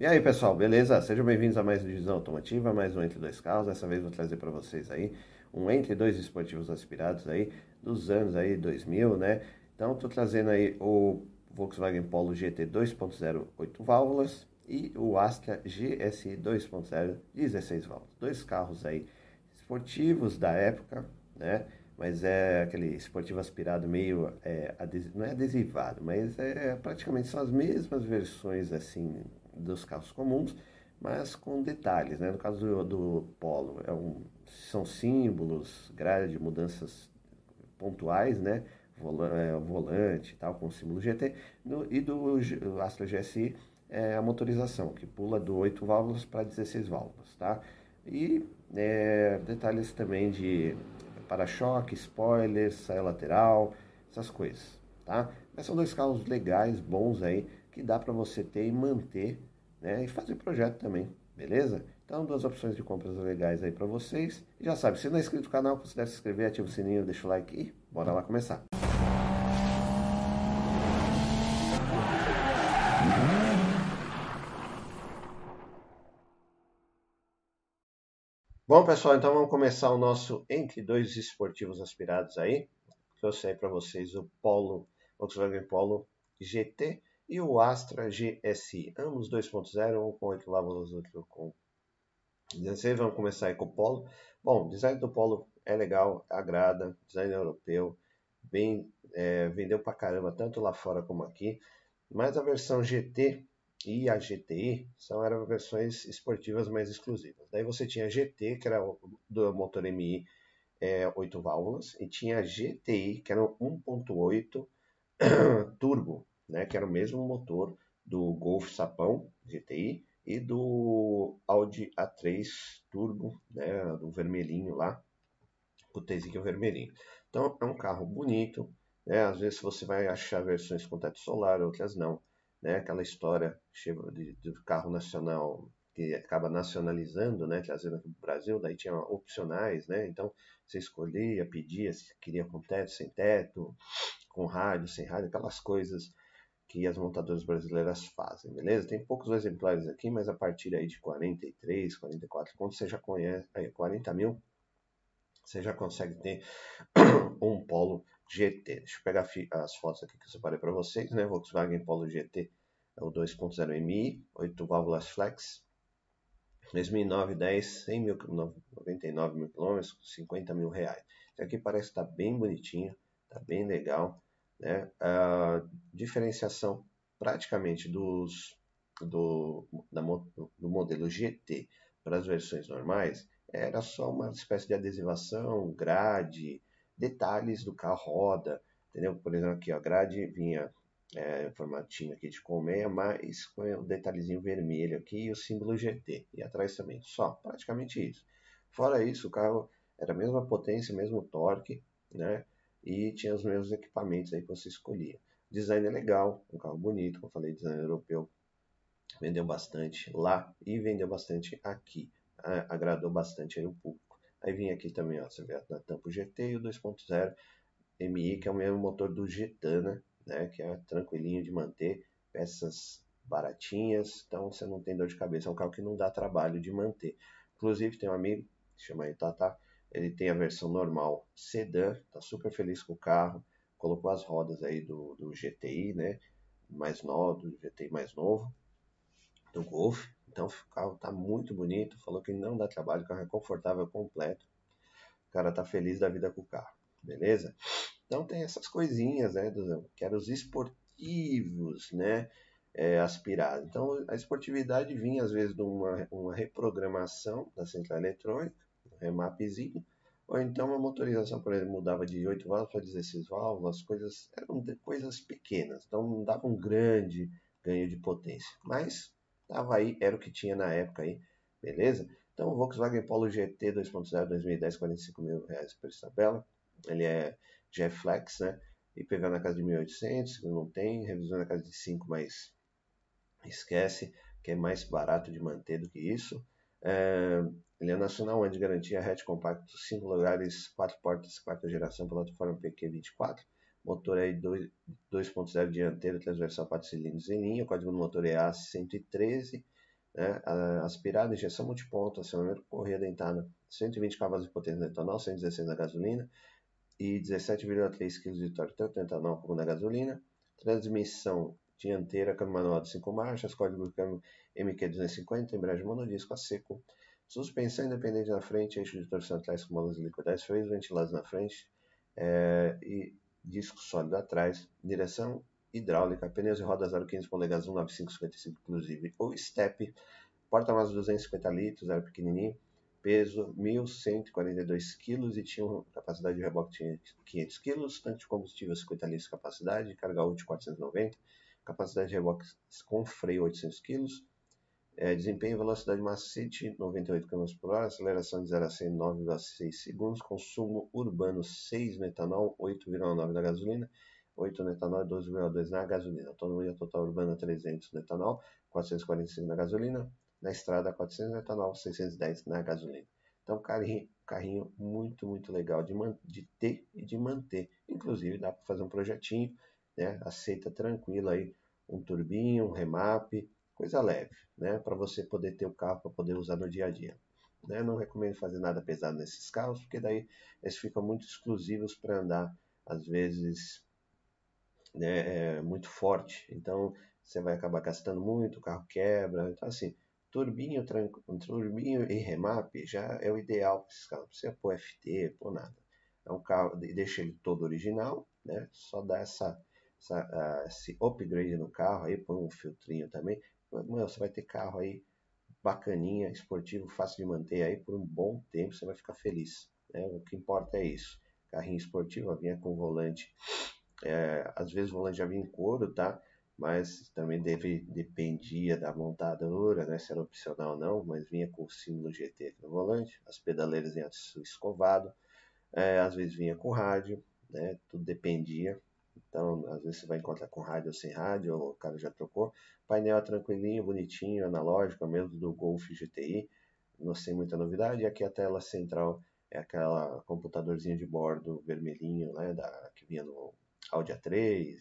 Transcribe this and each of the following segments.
E aí pessoal, beleza? Sejam bem-vindos a mais uma divisão automotiva, mais um Entre Dois Carros. Dessa vez vou trazer para vocês aí um Entre Dois Esportivos Aspirados aí dos anos aí 2000, né? Então tô trazendo aí o Volkswagen Polo GT 2.0 8 válvulas e o Astra GSI 2.0 16 válvulas. Dois carros aí esportivos da época, né? Mas é aquele esportivo aspirado meio, é, não é adesivado, mas é praticamente são as mesmas versões assim dos carros comuns, mas com detalhes, né? No caso do, do Polo, é um, são símbolos, grade, mudanças pontuais, né? É, volante e tal, com o símbolo GT, no, e do Astra GSI é a motorização, que pula do 8 válvulas para 16 válvulas, tá? E é, detalhes também de para-choque, spoiler, saia lateral, essas coisas, tá? Mas são dois carros legais, bons aí, que dá para você ter e manter, né? E fazer projeto também, beleza? Então, duas opções de compras legais aí para vocês. E já sabe, se não é inscrito no canal, considere se inscrever, ativa o sininho, deixa o like e bora lá começar. Bom, pessoal, então vamos começar o nosso Entre Dois Esportivos Aspirados aí. Trouxe aí para vocês o Polo, Volkswagen Polo GT e o Astra GSI. Ambos 2.0, um com 8 válvulas, outro com 16. Vamos começar aí com o Polo. Bom, o design do Polo é legal, agrada, design europeu, bem, é, vendeu pra caramba, tanto lá fora como aqui. Mas a versão GT e a GTI são eram versões esportivas mais exclusivas. Daí você tinha a GT, que era do motor MI é, 8 válvulas, e tinha a GTI, que era 1.8 turbo, né, que era o mesmo motor do Golf Sapão GTI e do Audi A3 Turbo, né, do vermelhinho lá, o Tzinho vermelhinho. Então é um carro bonito, né, às vezes você vai achar versões com teto solar, outras não né? Aquela história de, de carro nacional que acaba nacionalizando, né, trazendo aqui para o Brasil, daí tinha opcionais, né, então você escolhia, pedia se queria com teto, sem teto, com rádio, sem rádio, aquelas coisas que as montadoras brasileiras fazem, beleza? Tem poucos exemplares aqui, mas a partir aí de 43, 44 pontos, você já conhece, aí, 40 mil, você já consegue ter um Polo GT. Deixa eu pegar as fotos aqui que eu separei para vocês, né? Volkswagen Polo GT é o 2.0 MI, 8 válvulas flex, 2009, 10, 100 mil, 99 mil quilômetros, 50 mil reais. Isso aqui parece estar tá bem bonitinho, tá bem legal, né? A diferenciação praticamente dos do, da, do modelo GT para as versões normais era só uma espécie de adesivação, grade, detalhes do carro roda, entendeu? Por exemplo, aqui, a grade vinha é, formatinho aqui de colmeia, mas com o detalhezinho vermelho aqui e o símbolo GT. E atrás também, só, praticamente isso. Fora isso, o carro era a mesma potência, mesmo torque, né? E tinha os mesmos equipamentos aí que você escolhia. Design é legal, um carro bonito, como eu falei, design europeu. Vendeu bastante lá e vendeu bastante aqui. Agradou bastante aí o público. Aí vinha aqui também, ó, você vê a tampa GT e o 2.0 MI, que é o mesmo motor do Getana, né, que é tranquilinho de manter, peças baratinhas, então você não tem dor de cabeça, é um carro que não dá trabalho de manter. Inclusive tem um amigo, chama aí Tata, ele tem a versão normal sedã, tá super feliz com o carro, colocou as rodas aí do, do GTI, né, mais novo, do GTI mais novo, do Golf, então o carro tá muito bonito, falou que não dá trabalho, o carro é confortável, completo. O cara tá feliz da vida com o carro, beleza? Então tem essas coisinhas, né, que eram os esportivos, né, é, aspirados. Então a esportividade vinha às vezes de uma, uma reprogramação da central eletrônica, um remapzinho, ou então uma motorização, por exemplo, mudava de 8 válvulas para 16 válvulas, coisas eram coisas pequenas, então não dava um grande ganho de potência, mas Tava aí, era o que tinha na época aí, beleza? Então o Volkswagen Polo GT 2.0 2010, 45 mil reais por tabela. Ele é GF Flex, né? IPVA na casa de 1.800, não tem, revisão na casa de 5, mas esquece, que é mais barato de manter do que isso. É, ele é nacional, é de garantia, hatch compacto, 5 lugares, 4 portas, quarta geração, plataforma PQ24 motor aí 2.0 dianteiro transversal 4 cilindros em linha, o código do motor é A113, né? aspirada, injeção multiponto, acionamento correia dentada, 120 cavalos de potência no etanol, 116 na gasolina e 17,3 kg de torque, tanto no etanol como na gasolina. Transmissão dianteira, câmbio manual de 5 marchas, código de câmbio MQ250, embreagem monodisco a seco, suspensão independente na frente, eixo de torção atrás com molas liquidais, freios ventilados na frente é, e disco sólido atrás, direção hidráulica, pneus e rodas aro 15 polegadas 19555 inclusive, ou step, porta-malas 250 litros, era pequenininho, peso 1.142 kg e tinha capacidade de reboque de 500 kg, tanque de combustível 50 litros de capacidade, carga útil 490, capacidade de reboque com freio 800 kg, é, desempenho velocidade macete 98 km por hora, aceleração de 0 a 100 9,6 segundos, consumo urbano 6 no etanol, 8,9 na gasolina, 8 no etanol e 12,2 na gasolina. Autonomia total urbana 300 no etanol, 445 na gasolina, na estrada 400 no etanol, 610 na gasolina. Então, carrinho, carrinho muito, muito legal de, de ter e de manter. Inclusive, dá para fazer um projetinho, né? aceita tranquilo aí um turbinho, um remap, coisa leve, né? Para você poder ter o carro para poder usar no dia a dia. Né? Não recomendo fazer nada pesado nesses carros, porque daí eles ficam muito exclusivos para andar, às vezes, né, é muito forte. Então você vai acabar gastando muito, o carro quebra. Então, assim, turbinho, turbinho e remap já é o ideal para esses carros. Não precisa pôr FT, pôr nada. É um carro, deixa ele todo original, né? Só dá essa, essa uh, esse upgrade no carro aí, põe um filtrinho também. Mano, você vai ter carro aí bacaninha, esportivo, fácil de manter aí por um bom tempo, você vai ficar feliz. Né? O que importa é isso. Carrinho esportivo, vinha com volante. É, às vezes o volante já vinha em couro, tá? Mas também deve, dependia da montadora, né? Se era opcional ou não, mas vinha com o símbolo GT no volante, as pedaleiras aço escovado, é, às vezes vinha com rádio, né? Tudo dependia. Então, às vezes você vai encontrar com rádio ou sem rádio, o cara já trocou. Painel é tranquilinho, bonitinho, analógico, mesmo do Golf GTI, não sei muita novidade. E aqui a tela central é aquela computadorzinho de bordo vermelhinho, né, da, que vinha no Audi A3,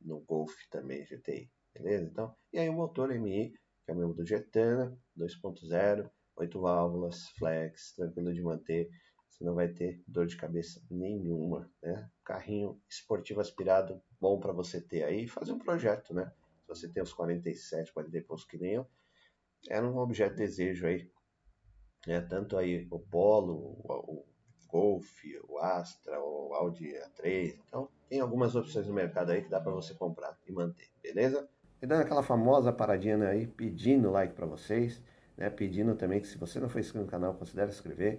no Golf também GTI, beleza? Então, e aí o motor MI, que é o mesmo do Getana, 2.0, 8 válvulas, flex, tranquilo de manter, você não vai ter dor de cabeça nenhuma, né? Carrinho esportivo aspirado, bom para você ter aí fazer um projeto, né? Se você tem os 47, 40 e poucos que nem eu, era um objeto de desejo aí, né? Tanto aí o Polo, o, o Golf, o Astra, o Audi A3, então tem algumas opções no mercado aí que dá para você comprar e manter, beleza? E dando aquela famosa paradinha né, aí, pedindo like para vocês, né? Pedindo também que se você não for inscrito no canal, considere inscrever e,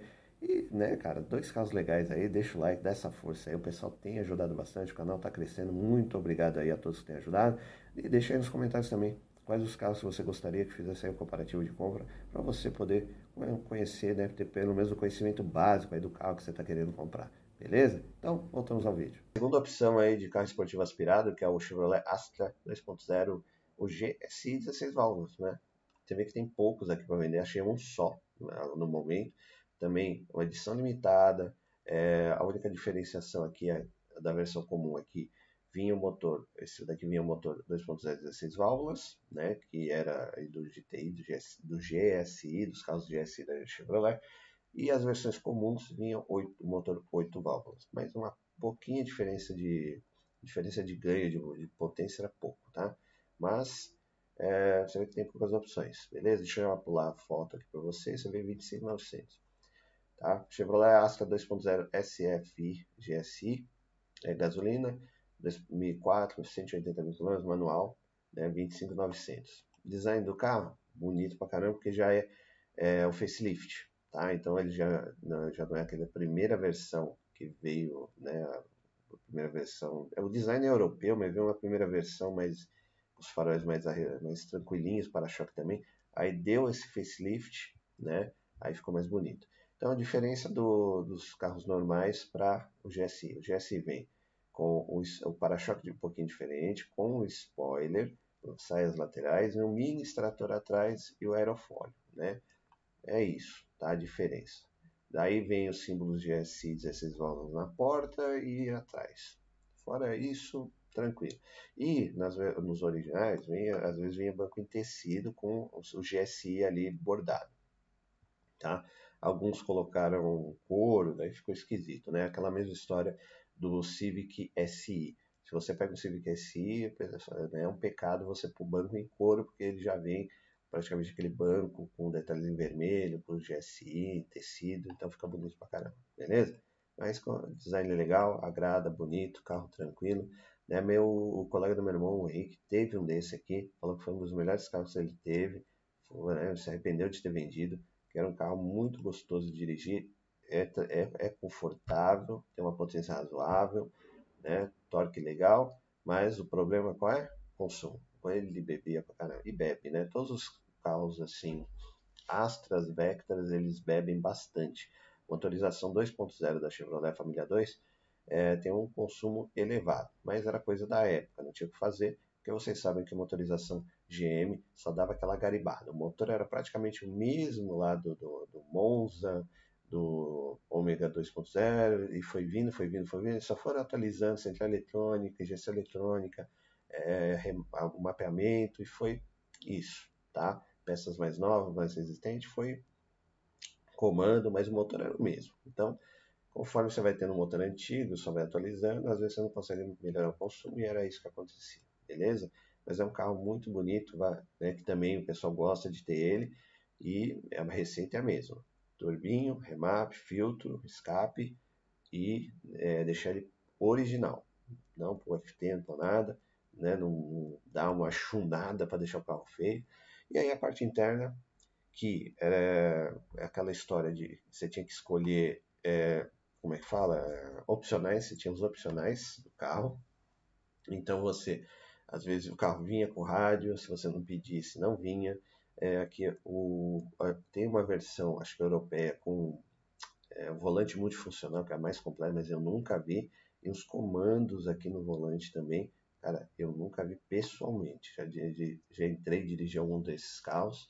né, cara, dois casos legais aí, deixa o like, dá essa força aí. O pessoal tem ajudado bastante, o canal tá crescendo. Muito obrigado aí a todos que têm ajudado. E deixa aí nos comentários também quais os casos você gostaria que fizesse aí um comparativo de compra, para você poder conhecer, né, ter pelo menos o conhecimento básico aí do carro que você está querendo comprar. Beleza? Então, voltamos ao vídeo. Segunda opção aí de carro esportivo aspirado, que é o Chevrolet Astra 2.0, o GSI 16 válvulas, né? Você vê que tem poucos aqui para vender, achei um só né, no momento também uma edição limitada. É, a única diferenciação aqui é da versão comum aqui vinha o motor, esse daqui vinha o motor 2.0 16 válvulas, né, que era do GTI, do, GS, do GSI, dos carros GSI da Chevrolet, e as versões comuns vinham 8, o motor 8 válvulas, mas uma pouquinha diferença de diferença de ganho de, de potência era pouco, tá? Mas é, você vê que tem poucas opções, beleza? Deixa eu pular a foto aqui para vocês, você vê 25.900. Tá? Chevrolet Astra 2.0 SFI GSI, é gasolina, 2004, 180 mil km, manual, né, 25,900. Design do carro, bonito pra caramba, porque já é, é o facelift, tá? Então ele já não, já não é aquela primeira versão que veio, né, a primeira versão, é o design é europeu, mas veio uma primeira versão mais os faróis mais, mais tranquilinhos, para-choque também, aí deu esse facelift, né, aí ficou mais bonito. Então, a diferença do, dos carros normais para o GSI. O GSI vem com o, o para-choque um pouquinho diferente, com o spoiler, saias laterais, um mini extrator atrás e o aerofólio, né? É isso, tá? A diferença. Daí vem os símbolos GSI 16 válvulas na porta e atrás. Fora isso, tranquilo. E nas, nos originais, vinha, às vezes vinha banco em tecido com o GSI ali bordado, tá? Alguns colocaram couro, daí ficou esquisito, né? Aquela mesma história do Civic SI. Se você pega o Civic SI, é um pecado você pôr banco em couro, porque ele já vem praticamente aquele banco com detalhes em vermelho, com GSI, tecido, então fica bonito pra caramba, beleza? Mas design legal, agrada, bonito, carro tranquilo. Né? Meu, o colega do meu irmão, o Henrique, teve um desse aqui, falou que foi um dos melhores carros que ele teve, foi, né? se arrependeu de ter vendido, era um carro muito gostoso de dirigir, é, é, é confortável, tem uma potência razoável, né? torque legal, mas o problema qual é? Consumo. Ele bebia pra caramba, e bebe, né? Todos os carros assim, Astras, Vectras, eles bebem bastante motorização 2.0 da Chevrolet Família 2 é, tem um consumo elevado, mas era coisa da época, não tinha o que fazer, porque vocês sabem que a motorização GM só dava aquela garibada. O motor era praticamente o mesmo lá do, do, do Monza, do Ômega 2.0, e foi vindo, foi vindo, foi vindo, só foram atualizando central eletrônica, injeção eletrônica, é, o mapeamento, e foi isso, tá? Peças mais novas, mais resistentes, foi comando, mas o motor era o mesmo. Então, conforme você vai tendo um motor antigo, só vai atualizando, às vezes você não consegue melhorar o consumo e era isso que acontecia, beleza? Mas é um carro muito bonito, né, que também o pessoal gosta de ter ele e a receita é a mesma. Turbinho, remap, filtro, escape e é, deixar ele original. Não por FT, não por nada, né, não, dá uma chunada para deixar o carro feio. E aí a parte interna que é, é aquela história de você tinha que escolher, é, como é que fala? É, opcionais, você tinha os opcionais do carro. Então você, às vezes o carro vinha com rádio, se você não pedisse, não vinha. É, aqui o, tem uma versão, acho que europeia, com é, volante multifuncional, que é a mais completa, mas eu nunca vi. E os comandos aqui no volante também, cara, eu nunca vi pessoalmente. Já, já entrei dirigi algum desses carros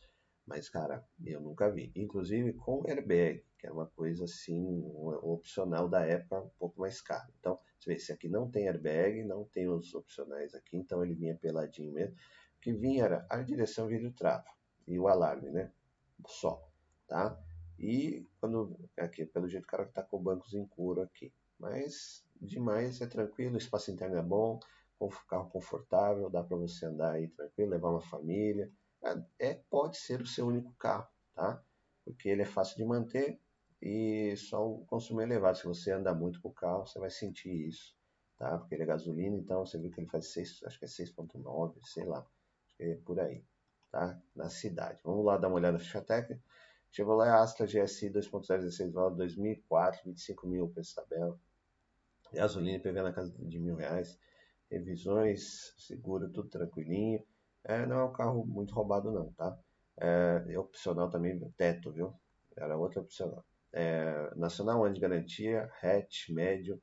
mas, cara, eu nunca vi. Inclusive com airbag, que é uma coisa assim, um, opcional da época, um pouco mais caro. Então, você vê, esse aqui não tem airbag, não tem os opcionais aqui, então ele vinha peladinho mesmo. O que vinha era a direção vidro trava e o alarme, né? Só, tá? E quando, aqui, pelo jeito o cara tá com bancos em couro aqui. Mas, demais, é tranquilo, o espaço interno é bom, carro confortável, dá para você andar aí tranquilo, levar uma família, é, pode ser o seu único carro, tá? Porque ele é fácil de manter e só o consumo elevado. Se você andar muito com o carro, você vai sentir isso, tá? Porque ele é gasolina, então você viu que ele faz 6, acho que é 6.9, sei lá, é por aí, tá? Na cidade. Vamos lá dar uma olhada na ficha técnica. Chevrolet Astra GSI 2.0 16 válvulas 2004, 25 mil preço tabela. Gasolina PV na casa de mil reais. Revisões, seguro, tudo tranquilinho. É, não é um carro muito roubado não, tá? É, é opcional também, teto, viu? Era outra opcional. É, nacional, ano de garantia, hatch, médio,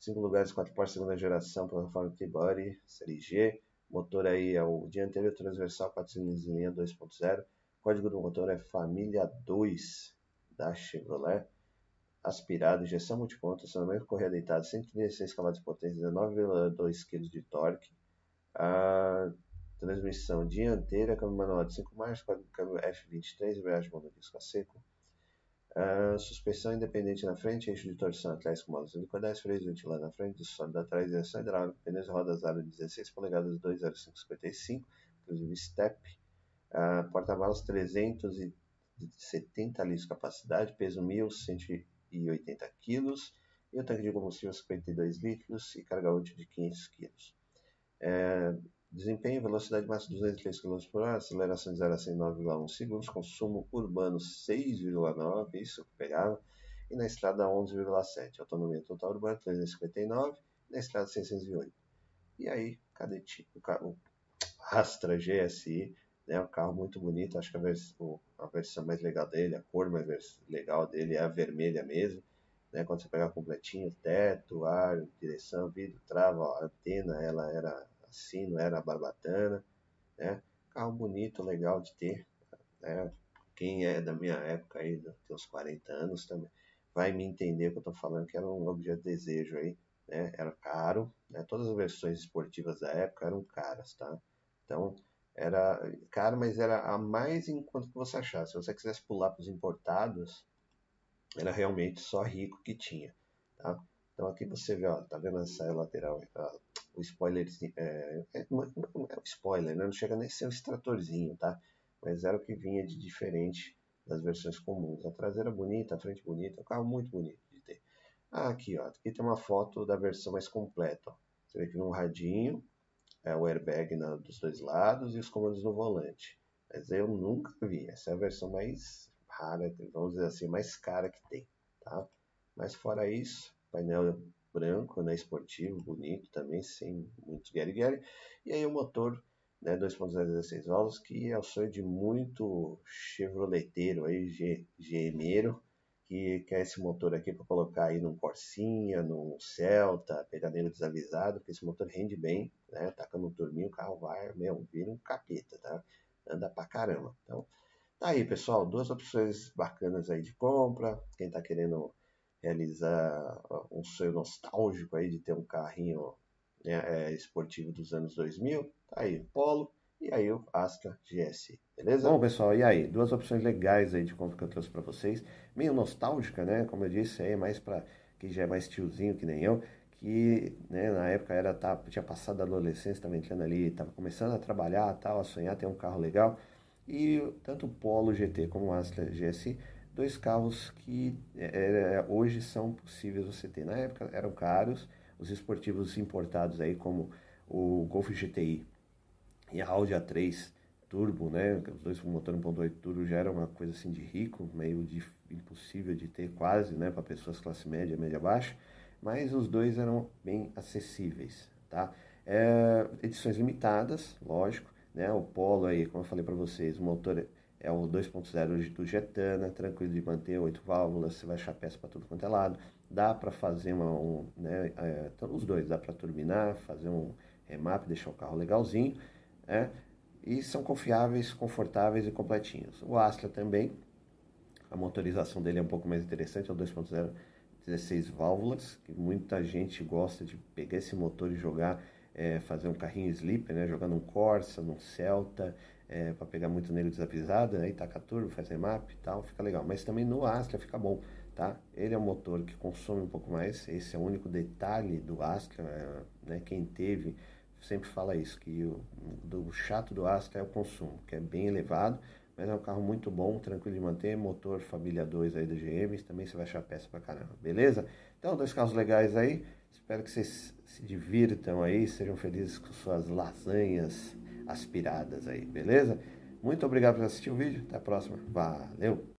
5 lugares, 4 portas, segunda geração, plataforma T-Body, série G, motor aí é o dianteiro transversal, 4 cilindros em linha 2.0, código do motor é família 2 da Chevrolet, aspirado, injeção multiponto, acionamento correia deitado, 136 cavalos de potência, 19,2 kg de torque, ah, transmissão dianteira, câmbio manual de 5 marchas, câmbio F23, embreagem monodisco a seco, uh, suspensão independente na frente, eixo de torção atrás com molas helicoidais, freios ventilados na frente, sólido atrás, direção hidráulica, pneus rodas aro 16 polegadas 20555, inclusive step, uh, porta-malas 370 litros de capacidade, peso 1.180 kg, e o tanque de combustível 52 litros e carga útil de 500 kg. É, Desempenho, velocidade máxima 203 km por hora, aceleração de 0 a 109,1 segundos, consumo urbano 6,9, isso que pegava, e na estrada 11,7. Autonomia total urbana 359, na estrada 608. E aí, cadê tipo? O Astra GSI, né, um carro muito bonito, acho que a, vers a versão mais legal dele, a cor mais legal dele é a vermelha mesmo, né, quando você pegar completinho, teto, ar, direção, vidro, trava, ó, antena, ela era assim, não era barbatana, né? Carro bonito, legal de ter, né? Quem é da minha época aí, tem uns 40 anos também, vai me entender que eu tô falando, que era um objeto de desejo aí, né? Era caro, né? Todas as versões esportivas da época eram caras, tá? Então, era caro, mas era a mais enquanto que você achasse. Se você quisesse pular para os importados, era realmente só rico que tinha, tá? Então aqui você vê, ó, tá vendo essa lateral, ó, o spoiler, é, é, é, um spoiler, né? não chega nem a ser um extratorzinho, tá? Mas era o que vinha de diferente das versões comuns. A traseira bonita, a frente bonita, um carro muito bonito de ter. Ah, aqui, ó, aqui tem uma foto da versão mais completa, ó. Você vê que um radinho, é, o airbag na, dos dois lados e os comandos no volante. Mas eu nunca vi, essa é a versão mais rara, vamos dizer assim, mais cara que tem, tá? Mas fora isso, painel branco, né, esportivo, bonito também, sem muito guerre-guerre. E aí o motor né, 2.0 16 válvulas, que é o sonho de muito chevroleteiro aí, GMero, que quer esse motor aqui para colocar aí num Corsinha, num Celta, nele desavisado, porque esse motor rende bem, né? Taca no turminho, o carro vai, meu, vira um capeta, tá? Anda pra caramba. Então, tá aí, pessoal, duas opções bacanas aí de compra. Quem tá querendo realizar um sonho nostálgico aí de ter um carrinho né, é, esportivo dos anos 2000, tá aí o Polo e aí o Astra GS, beleza? Bom, pessoal, e aí? Duas opções legais aí de compra que eu trouxe para vocês, meio nostálgica, né? Como eu disse, aí é mais para quem já é mais tiozinho que nem eu, que né, na época era tá, tinha passado a adolescência, estava entrando ali, estava começando a trabalhar, tal, a sonhar ter um carro legal. E tanto o Polo GT como o Astra GSI dois carros que é, é, hoje são possíveis você ter. Na época eram caros, os esportivos importados aí como o Golf GTI e a Audi A3 Turbo, né, os dois com motor 1.8 turbo já era uma coisa assim de rico, meio de, impossível de ter quase, né, para pessoas classe média, média baixa, mas os dois eram bem acessíveis, tá? É, edições limitadas, lógico, né, o Polo aí, como eu falei para vocês, o motor é o 2.0 do Getana, tranquilo de manter, oito válvulas, você vai achar peça para tudo quanto é lado. Dá para fazer uma, um, né, é, os dois, dá para turbinar, fazer um remap, deixar o carro legalzinho, né? E são confiáveis, confortáveis e completinhos. O Astra também, a motorização dele é um pouco mais interessante, é o 2.0 16 válvulas, que muita gente gosta de pegar esse motor e jogar, é, fazer um carrinho sleeper, né? Jogar num Corsa, num Celta, é, para pegar muito desavisado, aí taca turbo, faz remap e tal, fica legal. Mas também no Astra fica bom, tá? Ele é um motor que consome um pouco mais, esse é o único detalhe do Astra, é, né? Quem teve sempre fala isso, que o do chato do Astra é o consumo, que é bem elevado, mas é um carro muito bom, tranquilo de manter, motor família 2 aí da GM, também você vai achar peça pra caramba, beleza? Então, dois carros legais aí, espero que vocês se divirtam aí, sejam felizes com suas lasanhas, aspiradas aí, beleza? Muito obrigado por assistir o vídeo, até a próxima, valeu!